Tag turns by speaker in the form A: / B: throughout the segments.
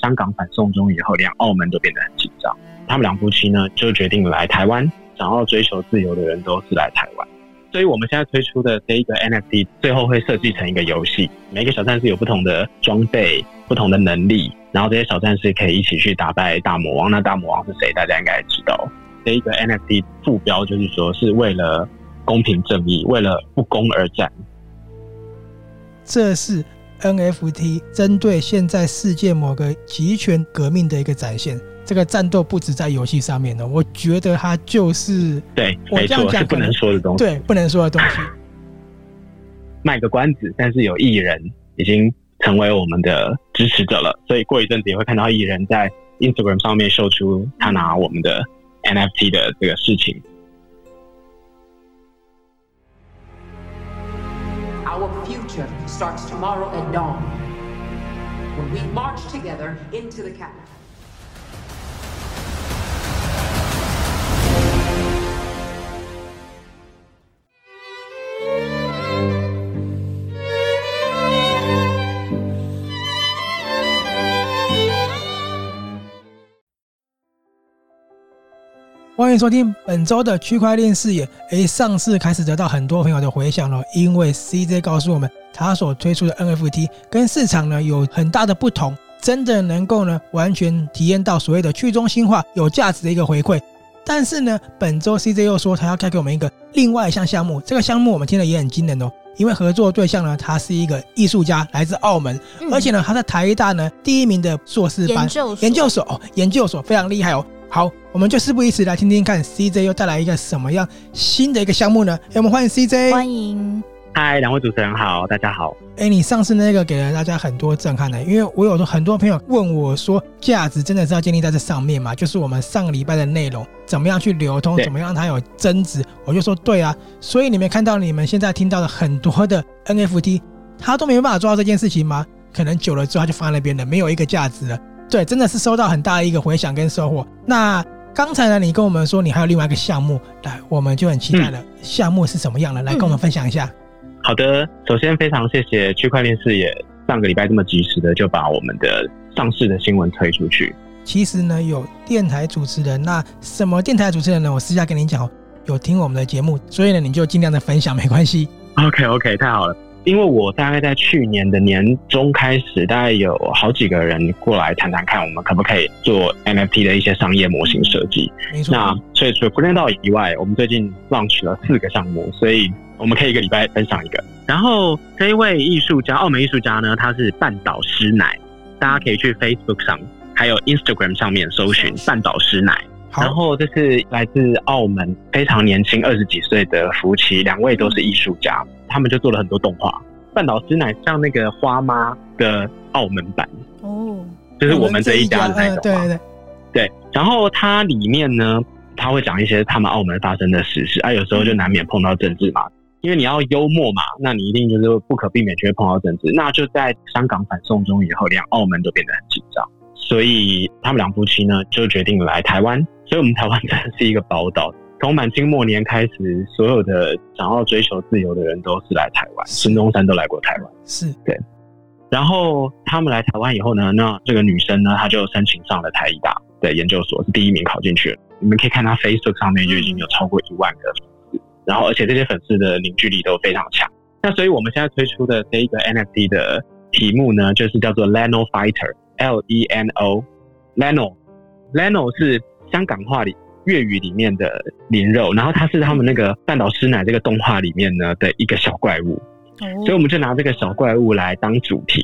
A: 香港反送中以后，连澳门都变得很紧张。他们两夫妻呢，就决定来台湾，想要追求自由的人都是来台湾。所以我们现在推出的这一个 NFT，最后会设计成一个游戏，每个小战士有不同的装备、不同的能力，然后这些小战士可以一起去打败大魔王。那大魔王是谁？大家应该知道。这一个 NFT 副标就是说，是为了公平正义，为了不公而战。
B: 这是 NFT 针对现在世界某个集权革命的一个展现。这个战斗不止在游戏上面的，我觉得它就是
A: 对，没错，是不能说的东西。
B: 对，不能说的东西。
A: 卖个关子，但是有艺人已经成为我们的支持者了，所以过一阵子也会看到艺人在 Instagram 上面秀出他拿我们的 NFT 的这个事情。Starts tomorrow at dawn when we march together into the capital.
B: 欢迎收听本周的区块链视野。诶，上次开始得到很多朋友的回响了，因为 CJ 告诉我们，他所推出的 NFT 跟市场呢有很大的不同，真的能够呢完全体验到所谓的去中心化有价值的一个回馈。但是呢，本周 CJ 又说他要开给我们一个另外一项项目，这个项目我们听了也很惊人哦，因为合作对象呢，他是一个艺术家，来自澳门，嗯、而且呢，他在台大呢第一名的硕士班研究所，哦，研究所非常厉害哦。好，我们就事不宜迟，来听听看 CJ 又带来一个什么样新的一个项目呢？欸，我们欢迎 CJ，
C: 欢迎。
A: 嗨，两位主持人好，大家好。
B: 哎，你上次那个给了大家很多震撼的，因为我有很多朋友问我说，价值真的是要建立在这上面吗？就是我们上个礼拜的内容，怎么样去流通，怎么样让它有增值？我就说对啊，所以你们看到你们现在听到的很多的 NFT，它都没有办法做到这件事情吗？可能久了之后它就放在那边了，没有一个价值了。对，真的是收到很大的一个回响跟收获。那刚才呢，你跟我们说你还有另外一个项目，来，我们就很期待了。项目是什么样的？来跟我们分享一下。
A: 好的，首先非常谢谢区块链视野上个礼拜这么及时的就把我们的上市的新闻推出去。
B: 其实呢，有电台主持人，那什么电台主持人呢？我私下跟你讲，有听我们的节目，所以呢，你就尽量的分享，没关系。
A: OK OK，太好了。因为我大概在去年的年中开始，大概有好几个人过来谈谈看，我们可不可以做 NFT 的一些商业模型
B: 设计。
A: 那所以除了不知道以外，我们最近 launch 了四个项目，所以我们可以一个礼拜分享一个。然后这一位艺术家，澳门艺术家呢，他是半岛师奶，大家可以去 Facebook 上还有 Instagram 上面搜寻半岛诗乃。然后这是来自澳门非常年轻二十几岁的夫妻，两位都是艺术家。他们就做了很多动画，半岛诗乃像那个花妈的澳门版哦，就是我们这一家的那种、呃。对对对，对。然后它里面呢，他会讲一些他们澳门发生的实事啊，有时候就难免碰到政治嘛，因为你要幽默嘛，那你一定就是不可避免就会碰到政治。那就在香港反送中以后，连澳门都变得很紧张，所以他们两夫妻呢就决定来台湾，所以我们台湾真的是一个宝岛。从满清末年开始，所有的想要追求自由的人都是来台湾，孙中山都来过台湾，
B: 是
A: 对。然后他们来台湾以后呢，那这个女生呢，她就申请上了台艺大的研究所，是第一名考进去了。你们可以看她 Facebook 上面就已经有超过一万个粉丝，然后而且这些粉丝的凝聚力都非常强。那所以我们现在推出的这一个 NFT 的题目呢，就是叫做 Leno Fighter，L E N O，Leno，Leno 是香港话里。粤语里面的灵肉，然后它是他们那个半岛师奶这个动画里面呢的一个小怪物，所以我们就拿这个小怪物来当主题。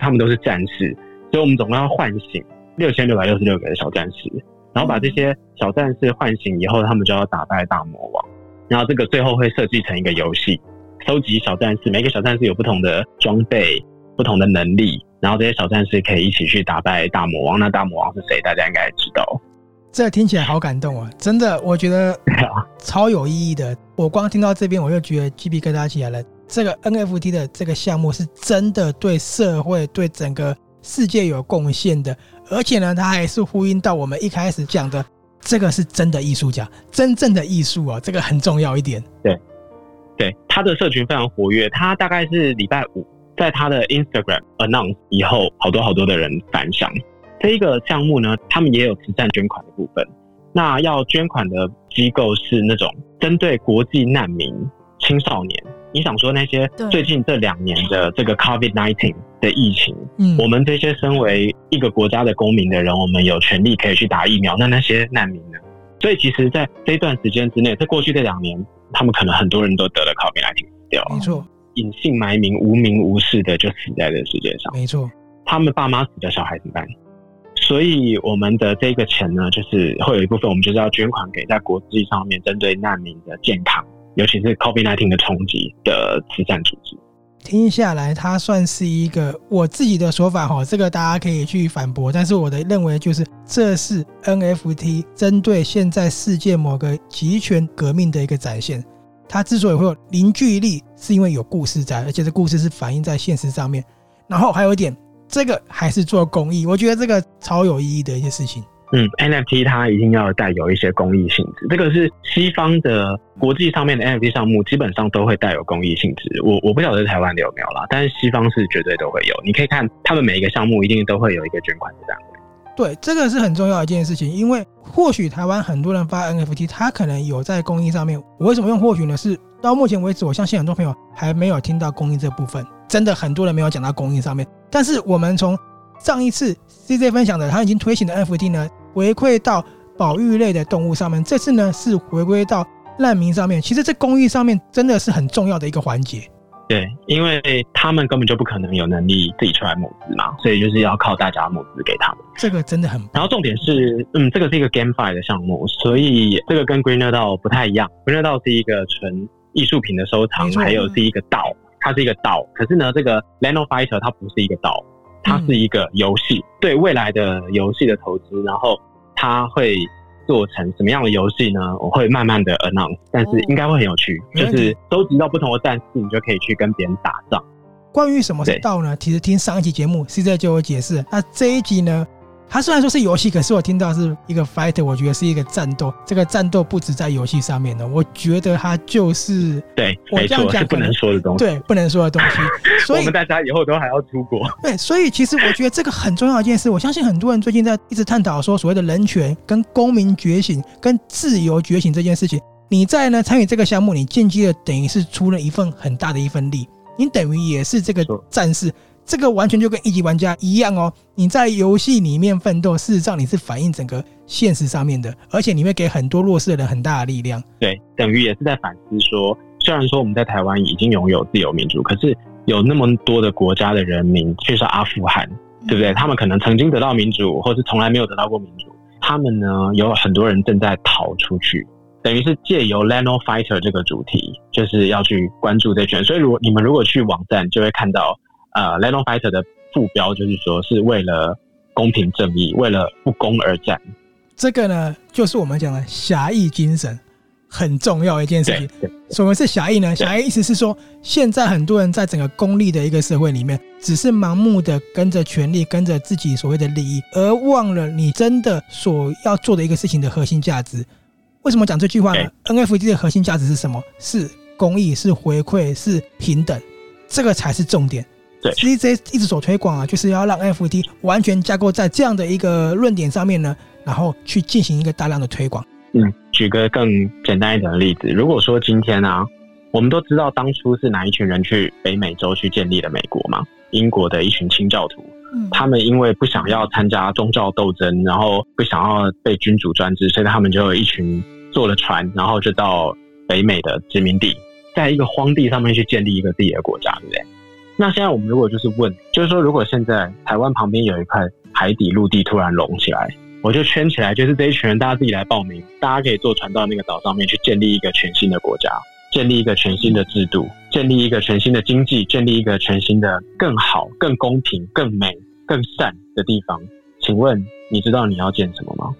A: 他们都是战士，所以我们总共要唤醒六千六百六十六个小战士，然后把这些小战士唤醒以后，他们就要打败大魔王。然后这个最后会设计成一个游戏，收集小战士，每个小战士有不同的装备、不同的能力，然后这些小战士可以一起去打败大魔王。那大魔王是谁？大家应该知道。
B: 这听起来好感动啊！真的，我觉得 超有意义的。我光听到这边，我就觉得鸡皮疙瘩起来了。这个 NFT 的这个项目是真的对社会、对整个世界有贡献的，而且呢，它还是呼应到我们一开始讲的，这个是真的艺术家，真正的艺术啊，这个很重要一点。
A: 对，对，他的社群非常活跃，他大概是礼拜五在他的 Instagram announce 以后，好多好多的人反响。这一个项目呢，他们也有慈善捐款的部分。那要捐款的机构是那种针对国际难民、青少年。你想说那些最近这两年的这个 COVID nineteen 的疫情，嗯，我们这些身为一个国家的公民的人，我们有权利可以去打疫苗。那那些难民呢？所以其实，在这一段时间之内，在过去这两年，他们可能很多人都得了 COVID-19 死掉了，
B: 没错，
A: 隐姓埋名、无名无事的就死在这个世界上，
B: 没错。
A: 他们爸妈死的小孩怎么办？所以我们的这个钱呢，就是会有一部分，我们就是要捐款给在国际上面针对难民的健康，尤其是 COVID-19 的冲击的慈善组织。
B: 听下来，它算是一个我自己的说法哈，这个大家可以去反驳。但是我的认为就是，这是 NFT 针对现在世界某个极权革命的一个展现。它之所以会有凝聚力，是因为有故事在，而且这故事是反映在现实上面。然后还有一点。这个还是做公益，我觉得这个超有意义的一些事情。
A: 嗯，NFT 它一定要带有一些公益性质，这个是西方的国际上面的 NFT 项目基本上都会带有公益性质。我我不晓得台湾的有没有啦，但是西方是绝对都会有。你可以看他们每一个项目一定都会有一个捐款的单位。
B: 对，这个是很重要的一件事情，因为或许台湾很多人发 NFT，他可能有在公益上面。我为什么用或许呢？是到目前为止，我相信很多朋友还没有听到公益这部分。真的很多人没有讲到公益上面，但是我们从上一次 CJ 分享的他已经推行的 NFT 呢，回馈到保育类的动物上面，这次呢是回归到难民上面。其实这公益上面真的是很重要的一个环节。
A: 对，因为他们根本就不可能有能力自己出来募资嘛，所以就是要靠大家募资给他们。
B: 这个真的很。
A: 然后重点是，嗯，这个是一个 GameFi 的项目，所以这个跟 Greener DAO 不太一样。Greener DAO 是一个纯艺术品的收藏，还有是一个 DAO。它是一个岛，可是呢，这个 Leno Fighter 它不是一个岛，它是一个游戏，对未来的游戏的投资，然后它会做成什么样的游戏呢？我会慢慢的 announce，但是应该会很有趣，就是收集到不同的战士，你就可以去跟别人打仗。
B: 关于什么是道呢？其实听上一集节目 CJ 就有解释，那这一集呢？它虽然说是游戏，可是我听到是一个 fighter，我觉得是一个战斗。这个战斗不止在游戏上面的，我觉得它就是
A: 对，我这样讲是不能说的东西，
B: 对，不能说的东西。所以 我
A: 们大家以后都还要出国。
B: 对，所以其实我觉得这个很重要的一件事。我相信很多人最近在一直探讨说所谓的人权、跟公民觉醒、跟自由觉醒这件事情。你在呢参与这个项目，你间接的等于是出了一份很大的一份力，你等于也是这个战士。这个完全就跟一级玩家一样哦，你在游戏里面奋斗，事实上你是反映整个现实上面的，而且你会给很多弱势的人很大的力量。
A: 对，等于也是在反思说，虽然说我们在台湾已经拥有自由民主，可是有那么多的国家的人民，譬如说阿富汗，对不对？他们可能曾经得到民主，或是从来没有得到过民主。他们呢，有很多人正在逃出去，等于是借由 Leno Fighter 这个主题，就是要去关注这群。所以，如果你们如果去网站，就会看到。呃，Leno Fighter 的副标就是说，是为了公平正义，为了不公而战。
B: 这个呢，就是我们讲的侠义精神，很重要一件事情。什么是侠义呢？侠义意思是说，现在很多人在整个功利的一个社会里面，只是盲目的跟着权力，跟着自己所谓的利益，而忘了你真的所要做的一个事情的核心价值。为什么讲这句话呢？NFT 的核心价值是什么？是公益，是回馈，是平等，这个才是重点。CJ 一直所推广啊，就是要让 NFT 完全架构在这样的一个论点上面呢，然后去进行一个大量的推广。
A: 嗯，举个更简单一点的例子，如果说今天啊，我们都知道当初是哪一群人去北美洲去建立了美国嘛？英国的一群清教徒，嗯，他们因为不想要参加宗教斗争，然后不想要被君主专制，所以他们就有一群坐了船，然后就到北美的殖民地，在一个荒地上面去建立一个自己的国家，对不对？那现在我们如果就是问，就是说，如果现在台湾旁边有一块海底陆地突然隆起来，我就圈起来，就是这一群人大家自己来报名，大家可以坐船到那个岛上面去建立一个全新的国家，建立一个全新的制度，建立一个全新的经济，建立一个全新的更好、更公平、更美、更善的地方。请问你知道你要建什么吗？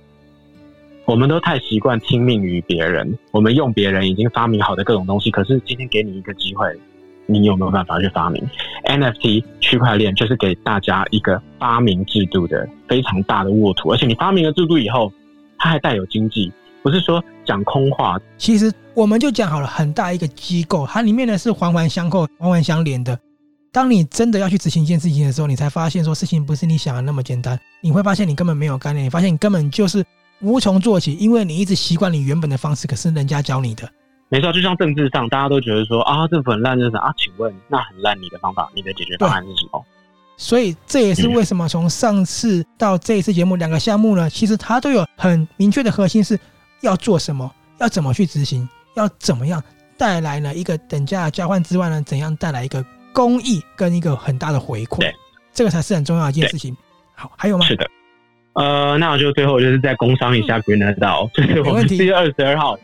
A: 我们都太习惯听命于别人，我们用别人已经发明好的各种东西，可是今天给你一个机会。你有没有办法去发明 NFT 区块链？就是给大家一个发明制度的非常大的沃土，而且你发明了制度以后，它还带有经济，不是说讲空话。其实
B: 我们就讲好了，很大一个机构，它里面呢是环环相扣、环环相连的。当你真的要去执行一件事情的时候，你才发现说事情不是你想的那么简单。你会发现你根本没有概念，你发现你根本就是无从做起，因为你一直习惯你原本的方式，可是人家教你的。
A: 没错，就像政治上，大家都觉得说啊，政府很烂，就是啊，请问那很烂，你的方法，你的解决方案是什么？
B: 所以这也是为什么从上次到这一次节目两个项目呢，其实它都有很明确的核心是要做什么，要怎么去执行，要怎么样带来呢一个等价交换之外呢，怎样带来一个。公益跟一个很大的回馈，对，这个才是很重要的一件事情。好，还有吗？
A: 是的，呃，那我就最后就是再工商一下 Green Adult，就是我们四月二十二号，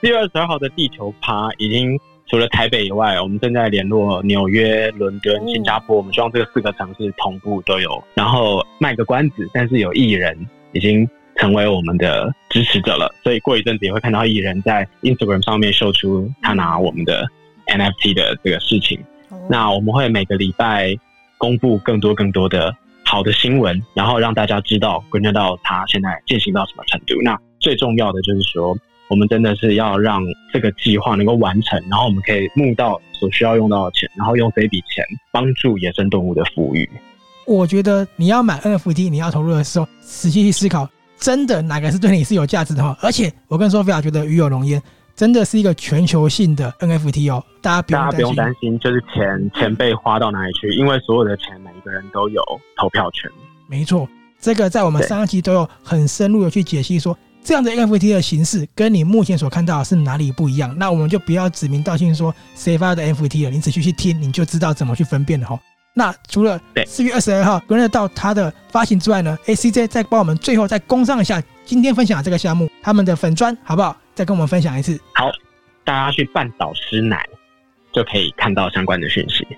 A: 四月二十二号的地球趴已经除了台北以外，我们正在联络纽约、伦敦、新加坡，我们希望这个四个城市同步都有。然后卖个关子，但是有艺人已经成为我们的支持者了，所以过一阵子也会看到艺人在 Instagram 上面秀出他拿我们的 NFT 的这个事情。那我们会每个礼拜公布更多更多的好的新闻，然后让大家知道观察到它现在进行到什么程度。那最重要的就是说，我们真的是要让这个计划能够完成，然后我们可以募到所需要用到的钱，然后用这笔钱帮助野生动物的抚育。
B: 我觉得你要买 NFT，你要投入的时候，仔细去思考，真的哪个是对你是有价值的话。而且我跟 Sophia 觉得鱼有龙焉。真的是一个全球性的 NFT 哦，大家不用担心，大家不用担心，
A: 就是钱钱被花到哪里去？因为所有的钱，每一个人都有投票权。
B: 没错，这个在我们上一期都有很深入的去解析说，说这样的 NFT 的形式跟你目前所看到的是哪里不一样。那我们就不要指名道姓说谁发的 NFT 了，你仔细去听，你就知道怎么去分辨了哈。那除了四月二十二号观察到它的发行之外呢，ACJ 再帮我们最后再工上一下今天分享的这个项目，他们的粉砖好不好？再跟我们分享一次。
A: 好，大家去半岛诗奶就可以看到相关的讯息。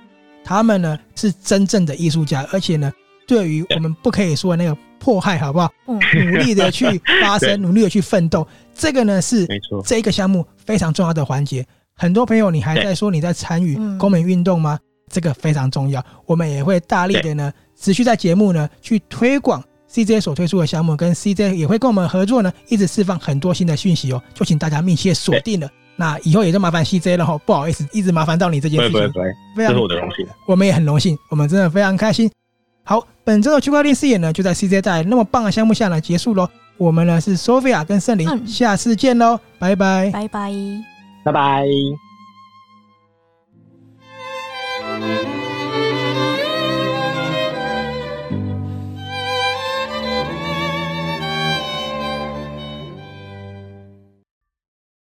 B: 他们呢是真正的艺术家，而且呢，对于我们不可以说的那个迫害，好不好？嗯努力的去发声，努力的去奋斗，这个呢是这一个项目非常重要的环节。很多朋友，你还在说你在参与公民运动吗？这个非常重要，我们也会大力的呢，持续在节目呢去推广。CJ 所推出的项目跟 CJ 也会跟我们合作呢，一直释放很多新的讯息哦，就请大家密切锁定了。那以后也就麻烦 CJ 了哈，不好意思，一直麻烦到你这件事情。不会不会，非常，这是我的荣幸。我们也很荣幸，我们真的非常开心。好，本周的区块链视野呢，就在 CJ 带来那么棒的项目下呢结束喽。我们呢是 Sophia 跟圣灵，下次见喽，拜拜，
C: 拜拜，
A: 拜拜。